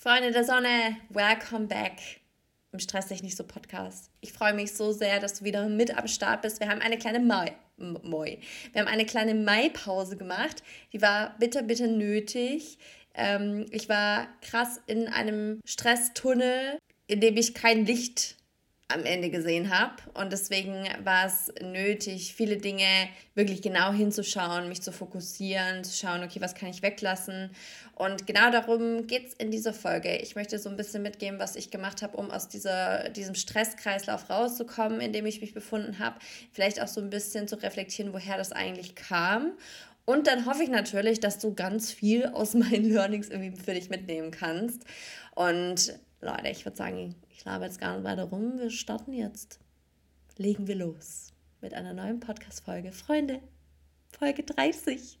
Freunde der Sonne, welcome back im Stress dich nicht so Podcast. Ich freue mich so sehr, dass du wieder mit am Start bist. Wir haben eine kleine Mai, Moi. Wir haben eine kleine Mai-Pause gemacht. Die war bitter, bitter nötig. Ähm, ich war krass in einem Stresstunnel, in dem ich kein Licht am Ende gesehen habe. Und deswegen war es nötig, viele Dinge wirklich genau hinzuschauen, mich zu fokussieren, zu schauen, okay, was kann ich weglassen. Und genau darum geht es in dieser Folge. Ich möchte so ein bisschen mitgeben, was ich gemacht habe, um aus dieser, diesem Stresskreislauf rauszukommen, in dem ich mich befunden habe. Vielleicht auch so ein bisschen zu reflektieren, woher das eigentlich kam. Und dann hoffe ich natürlich, dass du ganz viel aus meinen Learnings irgendwie für dich mitnehmen kannst. Und Leute, ich würde sagen, ich labe jetzt gar nicht weiter rum. Wir starten jetzt. Legen wir los mit einer neuen Podcast-Folge. Freunde, Folge 30.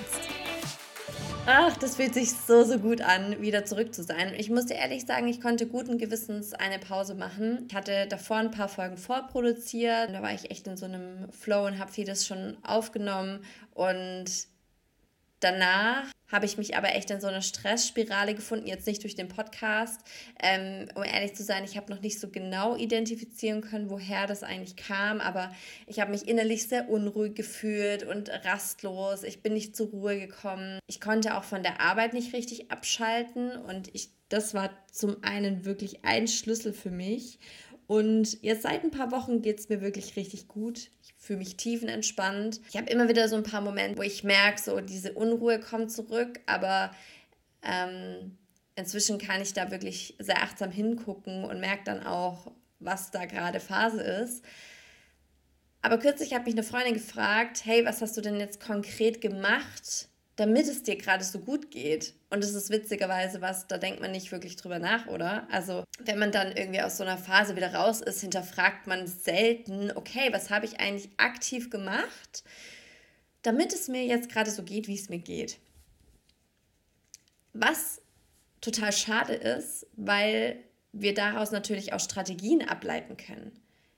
Ach, das fühlt sich so, so gut an, wieder zurück zu sein. Ich muss dir ehrlich sagen, ich konnte guten Gewissens eine Pause machen. Ich hatte davor ein paar Folgen vorproduziert. Da war ich echt in so einem Flow und habe vieles schon aufgenommen. Und danach habe ich mich aber echt in so einer Stressspirale gefunden, jetzt nicht durch den Podcast. Ähm, um ehrlich zu sein, ich habe noch nicht so genau identifizieren können, woher das eigentlich kam, aber ich habe mich innerlich sehr unruhig gefühlt und rastlos. Ich bin nicht zur Ruhe gekommen. Ich konnte auch von der Arbeit nicht richtig abschalten und ich, das war zum einen wirklich ein Schlüssel für mich. Und jetzt seit ein paar Wochen geht es mir wirklich richtig gut. Ich fühle mich tiefenentspannt. Ich habe immer wieder so ein paar Momente, wo ich merke, so diese Unruhe kommt zurück, aber ähm, inzwischen kann ich da wirklich sehr achtsam hingucken und merke dann auch, was da gerade Phase ist. Aber kürzlich hat mich eine Freundin gefragt, hey, was hast du denn jetzt konkret gemacht, damit es dir gerade so gut geht. Und das ist witzigerweise was, da denkt man nicht wirklich drüber nach, oder? Also, wenn man dann irgendwie aus so einer Phase wieder raus ist, hinterfragt man selten, okay, was habe ich eigentlich aktiv gemacht, damit es mir jetzt gerade so geht, wie es mir geht. Was total schade ist, weil wir daraus natürlich auch Strategien ableiten können.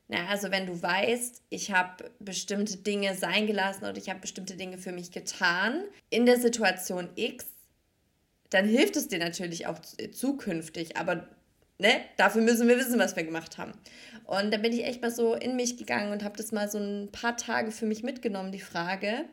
Na, also wenn du weißt, ich habe bestimmte Dinge sein gelassen oder ich habe bestimmte Dinge für mich getan in der Situation X, dann hilft es dir natürlich auch zukünftig. Aber ne, dafür müssen wir wissen, was wir gemacht haben. Und da bin ich echt mal so in mich gegangen und habe das mal so ein paar Tage für mich mitgenommen, die Frage.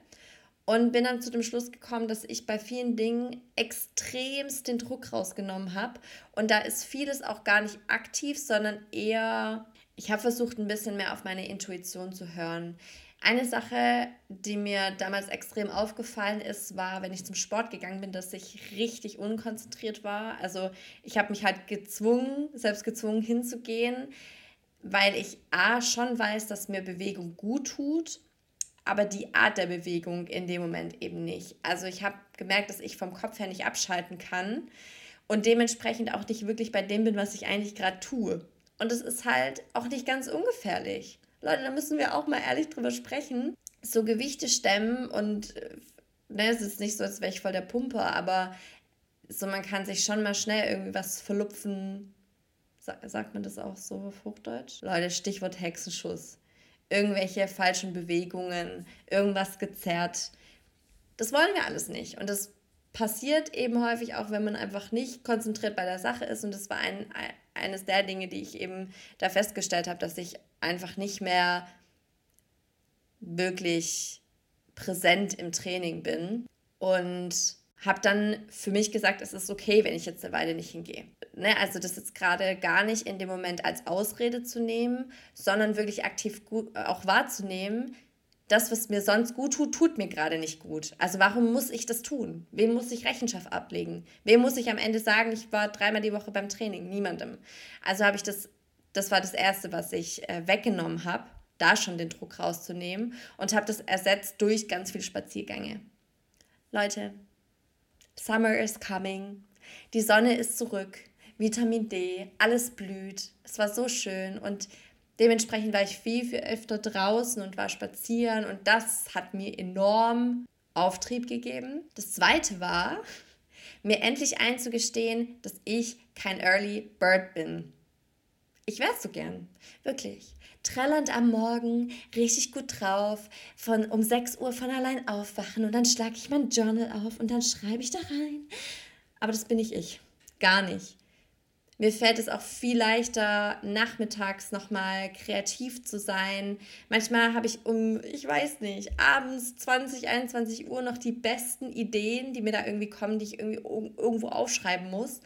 Und bin dann zu dem Schluss gekommen, dass ich bei vielen Dingen extremst den Druck rausgenommen habe. Und da ist vieles auch gar nicht aktiv, sondern eher ich habe versucht, ein bisschen mehr auf meine Intuition zu hören. Eine Sache, die mir damals extrem aufgefallen ist, war, wenn ich zum Sport gegangen bin, dass ich richtig unkonzentriert war. Also ich habe mich halt gezwungen, selbst gezwungen hinzugehen, weil ich A schon weiß, dass mir Bewegung gut tut, aber die Art der Bewegung in dem Moment eben nicht. Also ich habe gemerkt, dass ich vom Kopf her nicht abschalten kann und dementsprechend auch nicht wirklich bei dem bin, was ich eigentlich gerade tue. Und es ist halt auch nicht ganz ungefährlich. Leute, da müssen wir auch mal ehrlich drüber sprechen. So Gewichte stemmen und äh, ne, es ist nicht so, als wäre ich voll der Pumper, aber so man kann sich schon mal schnell irgendwie was verlupfen. sagt man das auch so auf Hochdeutsch? Leute, Stichwort Hexenschuss. Irgendwelche falschen Bewegungen, irgendwas gezerrt. Das wollen wir alles nicht. Und das passiert eben häufig auch, wenn man einfach nicht konzentriert bei der Sache ist. Und das war ein, eines der Dinge, die ich eben da festgestellt habe, dass ich einfach nicht mehr wirklich präsent im Training bin. Und habe dann für mich gesagt, es ist okay, wenn ich jetzt eine Weile nicht hingehe. Ne? Also das jetzt gerade gar nicht in dem Moment als Ausrede zu nehmen, sondern wirklich aktiv auch wahrzunehmen, das, was mir sonst gut tut, tut mir gerade nicht gut. Also warum muss ich das tun? Wem muss ich Rechenschaft ablegen? Wem muss ich am Ende sagen, ich war dreimal die Woche beim Training? Niemandem. Also habe ich das, das war das Erste, was ich äh, weggenommen habe, da schon den Druck rauszunehmen und habe das ersetzt durch ganz viele Spaziergänge. Leute, Summer is coming. Die Sonne ist zurück. Vitamin D, alles blüht. Es war so schön und Dementsprechend war ich viel, viel öfter draußen und war spazieren und das hat mir enorm Auftrieb gegeben. Das zweite war, mir endlich einzugestehen, dass ich kein Early Bird bin. Ich wäre es so gern, wirklich. Trällernd am Morgen, richtig gut drauf, von um 6 Uhr von allein aufwachen und dann schlage ich mein Journal auf und dann schreibe ich da rein. Aber das bin nicht ich. Gar nicht. Mir fällt es auch viel leichter, nachmittags nochmal kreativ zu sein. Manchmal habe ich um, ich weiß nicht, abends 20, 21 Uhr noch die besten Ideen, die mir da irgendwie kommen, die ich irgendwie irgendwo aufschreiben muss.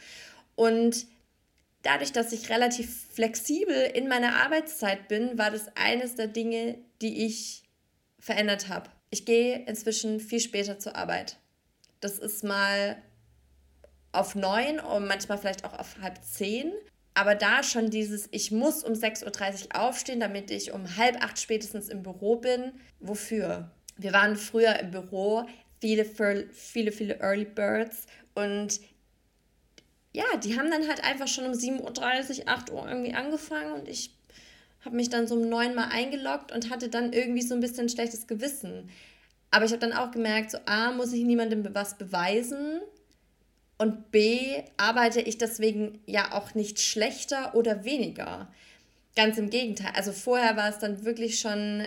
Und dadurch, dass ich relativ flexibel in meiner Arbeitszeit bin, war das eines der Dinge, die ich verändert habe. Ich gehe inzwischen viel später zur Arbeit. Das ist mal auf neun und manchmal vielleicht auch auf halb zehn. Aber da schon dieses, ich muss um 6.30 Uhr aufstehen, damit ich um halb acht spätestens im Büro bin. Wofür? Wir waren früher im Büro, viele, viele, viele Early Birds und ja, die haben dann halt einfach schon um 7.30 Uhr, 8 Uhr irgendwie angefangen und ich habe mich dann so um neun Mal eingeloggt und hatte dann irgendwie so ein bisschen schlechtes Gewissen. Aber ich habe dann auch gemerkt, so A, muss ich niemandem was beweisen und B, arbeite ich deswegen ja auch nicht schlechter oder weniger. Ganz im Gegenteil. Also vorher war es dann wirklich schon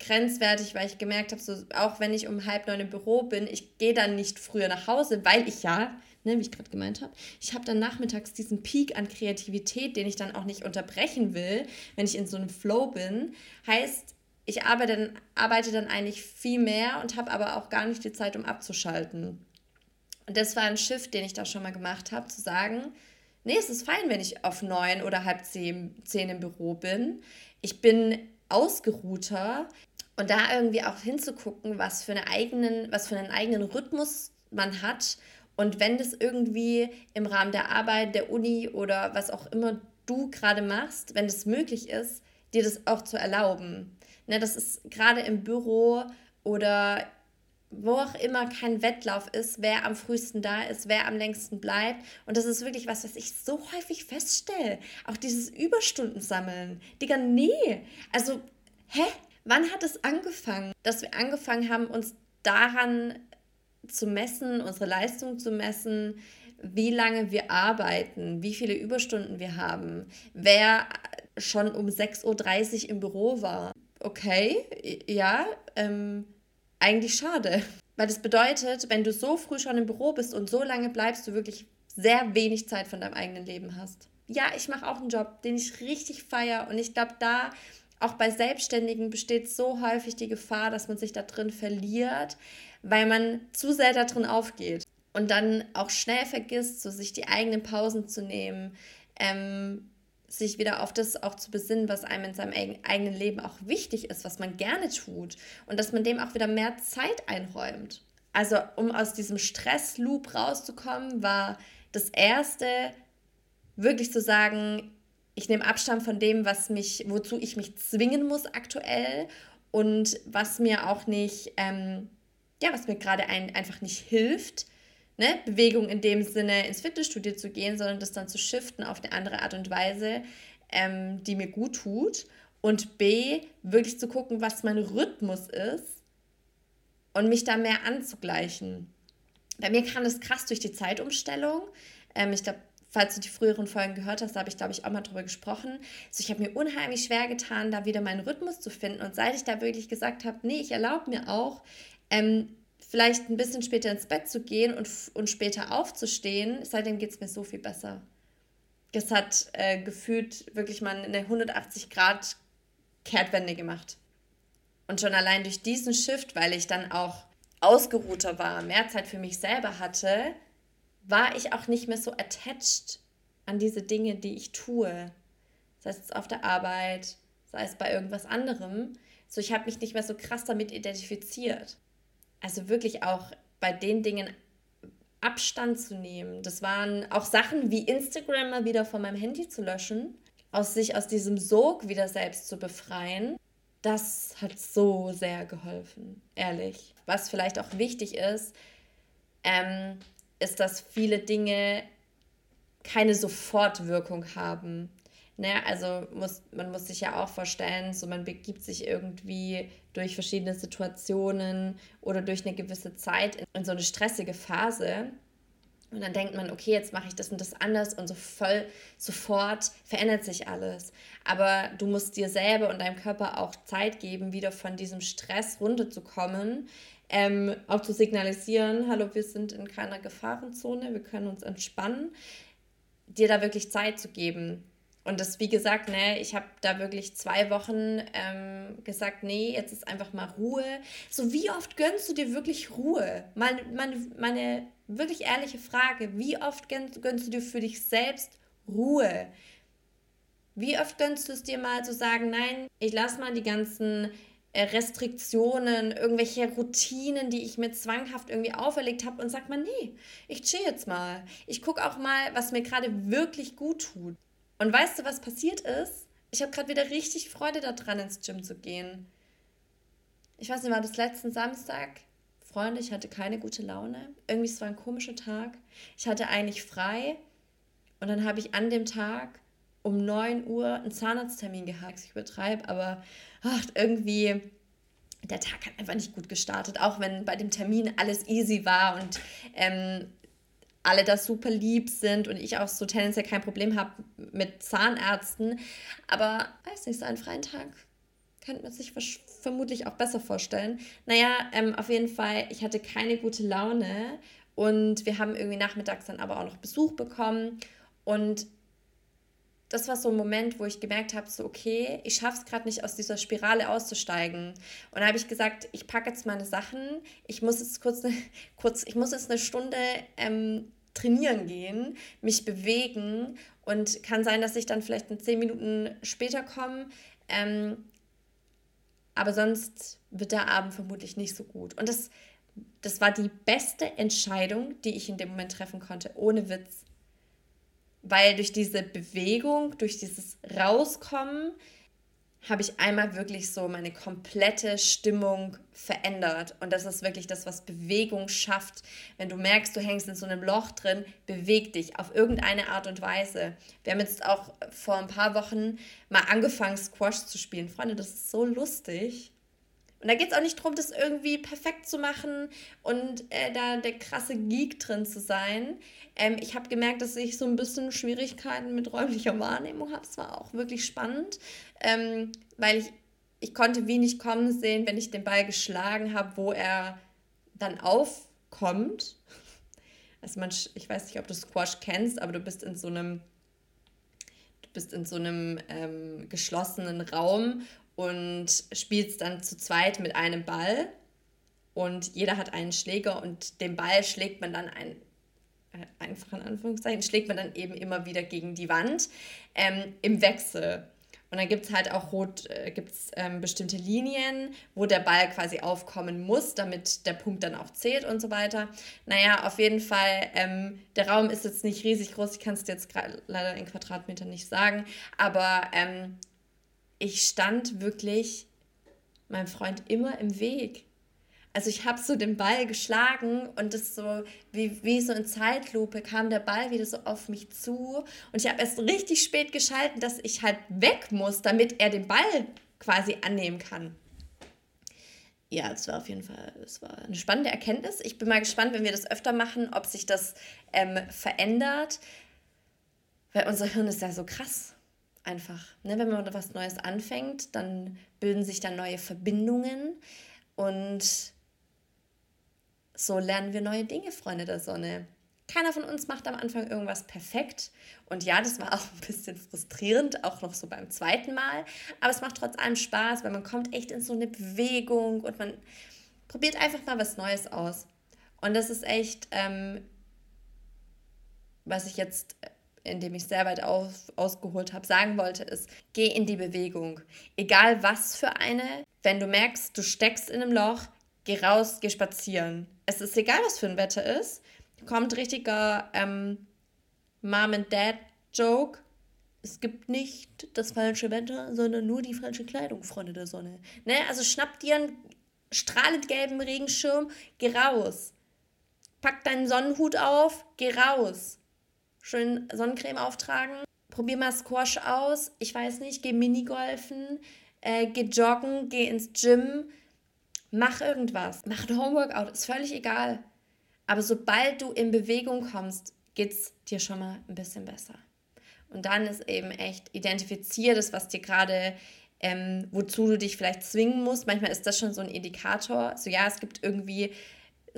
grenzwertig, weil ich gemerkt habe, so, auch wenn ich um halb neun im Büro bin, ich gehe dann nicht früher nach Hause, weil ich ja, ne, wie ich gerade gemeint habe, ich habe dann nachmittags diesen Peak an Kreativität, den ich dann auch nicht unterbrechen will, wenn ich in so einem Flow bin. Heißt, ich arbeite dann, arbeite dann eigentlich viel mehr und habe aber auch gar nicht die Zeit, um abzuschalten. Und das war ein Shift, den ich da schon mal gemacht habe, zu sagen, nee, es ist fein, wenn ich auf neun oder halb zehn, zehn im Büro bin. Ich bin ausgeruhter und da irgendwie auch hinzugucken, was für, eine eigenen, was für einen eigenen Rhythmus man hat. Und wenn das irgendwie im Rahmen der Arbeit, der Uni oder was auch immer du gerade machst, wenn es möglich ist, dir das auch zu erlauben. Ne, das ist gerade im Büro oder wo auch immer kein Wettlauf ist, wer am frühesten da ist, wer am längsten bleibt. Und das ist wirklich was, was ich so häufig feststelle. Auch dieses Überstunden sammeln. Digga, nee. Also, hä? Wann hat es angefangen, dass wir angefangen haben, uns daran zu messen, unsere Leistung zu messen, wie lange wir arbeiten, wie viele Überstunden wir haben, wer schon um 6.30 Uhr im Büro war. Okay, ja, ähm, eigentlich schade. Weil das bedeutet, wenn du so früh schon im Büro bist und so lange bleibst, du wirklich sehr wenig Zeit von deinem eigenen Leben hast. Ja, ich mache auch einen Job, den ich richtig feiere und ich glaube, da auch bei Selbstständigen besteht so häufig die Gefahr, dass man sich da drin verliert, weil man zu sehr da drin aufgeht und dann auch schnell vergisst, so sich die eigenen Pausen zu nehmen, ähm, sich wieder auf das auch zu besinnen, was einem in seinem eigenen Leben auch wichtig ist, was man gerne tut und dass man dem auch wieder mehr Zeit einräumt. Also um aus diesem Stressloop rauszukommen, war das erste wirklich zu sagen, ich nehme Abstand von dem, was mich, wozu ich mich zwingen muss aktuell und was mir auch nicht, ähm, ja, was mir gerade ein, einfach nicht hilft ne, Bewegung in dem Sinne ins Fitnessstudio zu gehen, sondern das dann zu shiften auf eine andere Art und Weise, ähm, die mir gut tut. Und B, wirklich zu gucken, was mein Rhythmus ist und mich da mehr anzugleichen. Bei mir kam das krass durch die Zeitumstellung. Ähm, ich glaube, falls du die früheren Folgen gehört hast, da habe ich, glaube ich, auch mal drüber gesprochen. Also ich habe mir unheimlich schwer getan, da wieder meinen Rhythmus zu finden. Und seit ich da wirklich gesagt habe, nee, ich erlaube mir auch, ähm, vielleicht ein bisschen später ins Bett zu gehen und, und später aufzustehen, seitdem geht es mir so viel besser. Es hat äh, gefühlt wirklich mal eine 180 Grad Kehrtwende gemacht. Und schon allein durch diesen Shift, weil ich dann auch ausgeruhter war, mehr Zeit für mich selber hatte, war ich auch nicht mehr so attached an diese Dinge, die ich tue. Sei es auf der Arbeit, sei es bei irgendwas anderem. So, ich habe mich nicht mehr so krass damit identifiziert also wirklich auch bei den Dingen Abstand zu nehmen. Das waren auch Sachen wie Instagram mal wieder von meinem Handy zu löschen, aus sich aus diesem Sog wieder selbst zu befreien. Das hat so sehr geholfen, ehrlich. Was vielleicht auch wichtig ist, ähm, ist, dass viele Dinge keine Sofortwirkung haben. Ne? Also muss, man muss sich ja auch vorstellen, so man begibt sich irgendwie durch verschiedene Situationen oder durch eine gewisse Zeit in, in so eine stressige Phase. Und dann denkt man, okay, jetzt mache ich das und das anders und so voll sofort verändert sich alles. Aber du musst dir selber und deinem Körper auch Zeit geben, wieder von diesem Stress runterzukommen, ähm, auch zu signalisieren, hallo, wir sind in keiner Gefahrenzone, wir können uns entspannen, dir da wirklich Zeit zu geben. Und das, wie gesagt, ne, ich habe da wirklich zwei Wochen ähm, gesagt, nee, jetzt ist einfach mal Ruhe. So, wie oft gönnst du dir wirklich Ruhe? Meine, meine, meine wirklich ehrliche Frage, wie oft gönnst, gönnst du dir für dich selbst Ruhe? Wie oft gönnst du es dir mal zu sagen, nein, ich lasse mal die ganzen äh, Restriktionen, irgendwelche Routinen, die ich mir zwanghaft irgendwie auferlegt habe und sag mal, nee, ich chill jetzt mal. Ich gucke auch mal, was mir gerade wirklich gut tut. Und weißt du, was passiert ist? Ich habe gerade wieder richtig Freude daran, ins Gym zu gehen. Ich weiß nicht, war das letzten Samstag? Freunde, ich hatte keine gute Laune. Irgendwie, es war ein komischer Tag. Ich hatte eigentlich frei. Und dann habe ich an dem Tag um 9 Uhr einen Zahnarzttermin gehabt. Ich übertreibe, aber ach, irgendwie, der Tag hat einfach nicht gut gestartet. Auch wenn bei dem Termin alles easy war und ähm, alle da super lieb sind und ich auch so tendenziell kein Problem habe mit Zahnärzten. Aber weiß nicht, so einen freien Tag könnte man sich vermutlich auch besser vorstellen. Naja, ähm, auf jeden Fall, ich hatte keine gute Laune und wir haben irgendwie nachmittags dann aber auch noch Besuch bekommen und das war so ein Moment, wo ich gemerkt habe, so okay, ich schaffe es gerade nicht aus dieser Spirale auszusteigen. Und da habe ich gesagt, ich packe jetzt meine Sachen, ich muss jetzt kurz, eine, kurz ich muss jetzt eine Stunde ähm, trainieren gehen, mich bewegen und kann sein, dass ich dann vielleicht in zehn Minuten später komme. Ähm, aber sonst wird der Abend vermutlich nicht so gut. Und das, das war die beste Entscheidung, die ich in dem Moment treffen konnte, ohne Witz weil durch diese Bewegung, durch dieses Rauskommen, habe ich einmal wirklich so meine komplette Stimmung verändert. Und das ist wirklich das, was Bewegung schafft. Wenn du merkst, du hängst in so einem Loch drin, beweg dich auf irgendeine Art und Weise. Wir haben jetzt auch vor ein paar Wochen mal angefangen, Squash zu spielen. Freunde, das ist so lustig. Und da geht es auch nicht darum, das irgendwie perfekt zu machen und äh, da der krasse Geek drin zu sein. Ähm, ich habe gemerkt, dass ich so ein bisschen Schwierigkeiten mit räumlicher Wahrnehmung habe. Es war auch wirklich spannend, ähm, weil ich, ich konnte wenig kommen sehen, wenn ich den Ball geschlagen habe, wo er dann aufkommt. Also man, ich weiß nicht, ob du Squash kennst, aber du bist in so einem bist in so einem ähm, geschlossenen Raum und spielst dann zu zweit mit einem Ball und jeder hat einen Schläger und den Ball schlägt man dann ein, äh, einfach in Anführungszeichen, schlägt man dann eben immer wieder gegen die Wand ähm, im Wechsel. Und dann gibt es halt auch rot, äh, gibt's, ähm, bestimmte Linien, wo der Ball quasi aufkommen muss, damit der Punkt dann auch zählt und so weiter. Naja, auf jeden Fall, ähm, der Raum ist jetzt nicht riesig groß, ich kann es jetzt leider in Quadratmetern nicht sagen, aber ähm, ich stand wirklich meinem Freund immer im Weg. Also ich habe so den Ball geschlagen und das so wie, wie so in Zeitlupe kam der Ball wieder so auf mich zu und ich habe erst richtig spät geschalten, dass ich halt weg muss, damit er den Ball quasi annehmen kann. Ja, es war auf jeden Fall, es war eine spannende Erkenntnis. Ich bin mal gespannt, wenn wir das öfter machen, ob sich das ähm, verändert, weil unser Hirn ist ja so krass einfach. Ne? Wenn man was Neues anfängt, dann bilden sich dann neue Verbindungen und so lernen wir neue Dinge, Freunde der Sonne. Keiner von uns macht am Anfang irgendwas perfekt. Und ja, das war auch ein bisschen frustrierend, auch noch so beim zweiten Mal. Aber es macht trotz allem Spaß, weil man kommt echt in so eine Bewegung und man probiert einfach mal was Neues aus. Und das ist echt, ähm, was ich jetzt indem ich sehr weit aus, ausgeholt habe, sagen wollte, ist, geh in die Bewegung. Egal was für eine, wenn du merkst, du steckst in einem Loch, geh raus, geh spazieren. Es ist egal, was für ein Wetter ist. Kommt richtiger ähm, Mom and Dad Joke. Es gibt nicht das falsche Wetter, sondern nur die falsche Kleidung, Freunde der Sonne. Ne? Also schnapp dir einen strahlend gelben Regenschirm, geh raus. Pack deinen Sonnenhut auf, geh raus schön Sonnencreme auftragen. probier mal Squash aus, ich weiß nicht, geh Minigolfen, äh, geh joggen, geh ins Gym, mach irgendwas, mach ein Homeworkout, ist völlig egal. Aber sobald du in Bewegung kommst, geht es dir schon mal ein bisschen besser. Und dann ist eben echt, identifizier das, was dir gerade, ähm, wozu du dich vielleicht zwingen musst. Manchmal ist das schon so ein Indikator. So, ja, es gibt irgendwie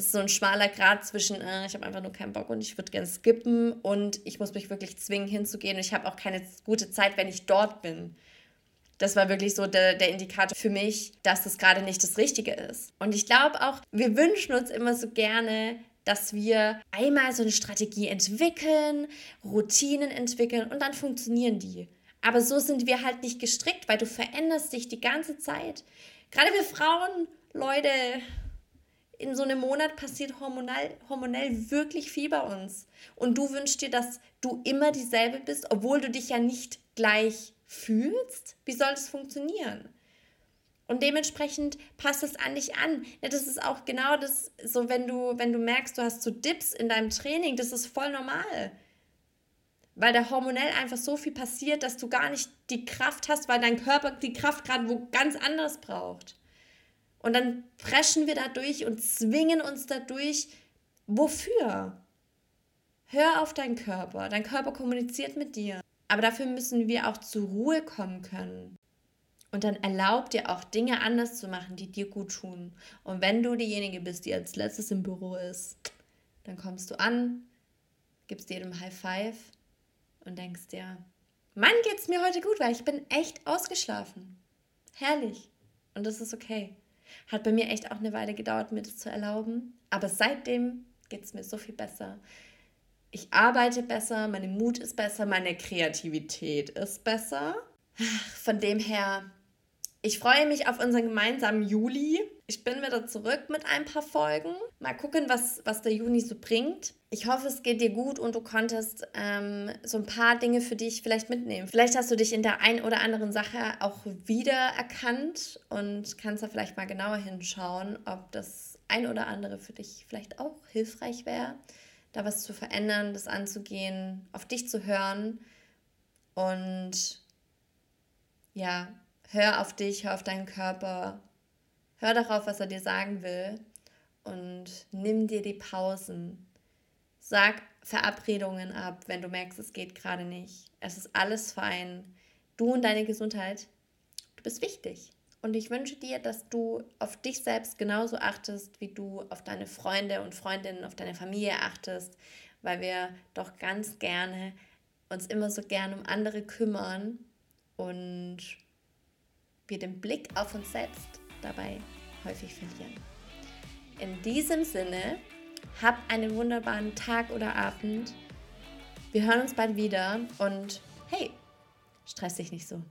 so ein schmaler Grad zwischen, äh, ich habe einfach nur keinen Bock und ich würde gerne skippen und ich muss mich wirklich zwingen hinzugehen und ich habe auch keine gute Zeit, wenn ich dort bin. Das war wirklich so der, der Indikator für mich, dass das gerade nicht das Richtige ist. Und ich glaube auch, wir wünschen uns immer so gerne, dass wir einmal so eine Strategie entwickeln, Routinen entwickeln und dann funktionieren die. Aber so sind wir halt nicht gestrickt, weil du veränderst dich die ganze Zeit. Gerade wir Frauen, Leute, in so einem Monat passiert hormonell, hormonell wirklich viel bei uns. Und du wünschst dir, dass du immer dieselbe bist, obwohl du dich ja nicht gleich fühlst? Wie soll das funktionieren? Und dementsprechend passt es an dich an. Das ist auch genau das, so wenn du, wenn du merkst, du hast so Dips in deinem Training, das ist voll normal. Weil da hormonell einfach so viel passiert, dass du gar nicht die Kraft hast, weil dein Körper die Kraft gerade wo ganz anders braucht. Und dann preschen wir da durch und zwingen uns dadurch. Wofür? Hör auf deinen Körper. Dein Körper kommuniziert mit dir. Aber dafür müssen wir auch zur Ruhe kommen können. Und dann erlaub dir auch Dinge anders zu machen, die dir gut tun. Und wenn du diejenige bist, die als letztes im Büro ist, dann kommst du an, gibst jedem High Five und denkst dir, Mann, geht's mir heute gut, weil ich bin echt ausgeschlafen. Herrlich. Und das ist okay. Hat bei mir echt auch eine Weile gedauert, mir das zu erlauben. Aber seitdem geht es mir so viel besser. Ich arbeite besser, meine Mut ist besser, meine Kreativität ist besser. Von dem her ich freue mich auf unseren gemeinsamen Juli. Ich bin wieder zurück mit ein paar Folgen. Mal gucken, was, was der Juni so bringt. Ich hoffe, es geht dir gut und du konntest ähm, so ein paar Dinge für dich vielleicht mitnehmen. Vielleicht hast du dich in der einen oder anderen Sache auch wiedererkannt und kannst da vielleicht mal genauer hinschauen, ob das ein oder andere für dich vielleicht auch hilfreich wäre, da was zu verändern, das anzugehen, auf dich zu hören und ja, hör auf dich, hör auf deinen Körper, hör darauf, was er dir sagen will und nimm dir die Pausen. Sag Verabredungen ab, wenn du merkst, es geht gerade nicht. Es ist alles fein. Du und deine Gesundheit, du bist wichtig. Und ich wünsche dir, dass du auf dich selbst genauso achtest, wie du auf deine Freunde und Freundinnen, auf deine Familie achtest, weil wir doch ganz gerne uns immer so gern um andere kümmern und wir den Blick auf uns selbst dabei häufig verlieren. In diesem Sinne, hab einen wunderbaren Tag oder Abend. Wir hören uns bald wieder und hey, stress dich nicht so.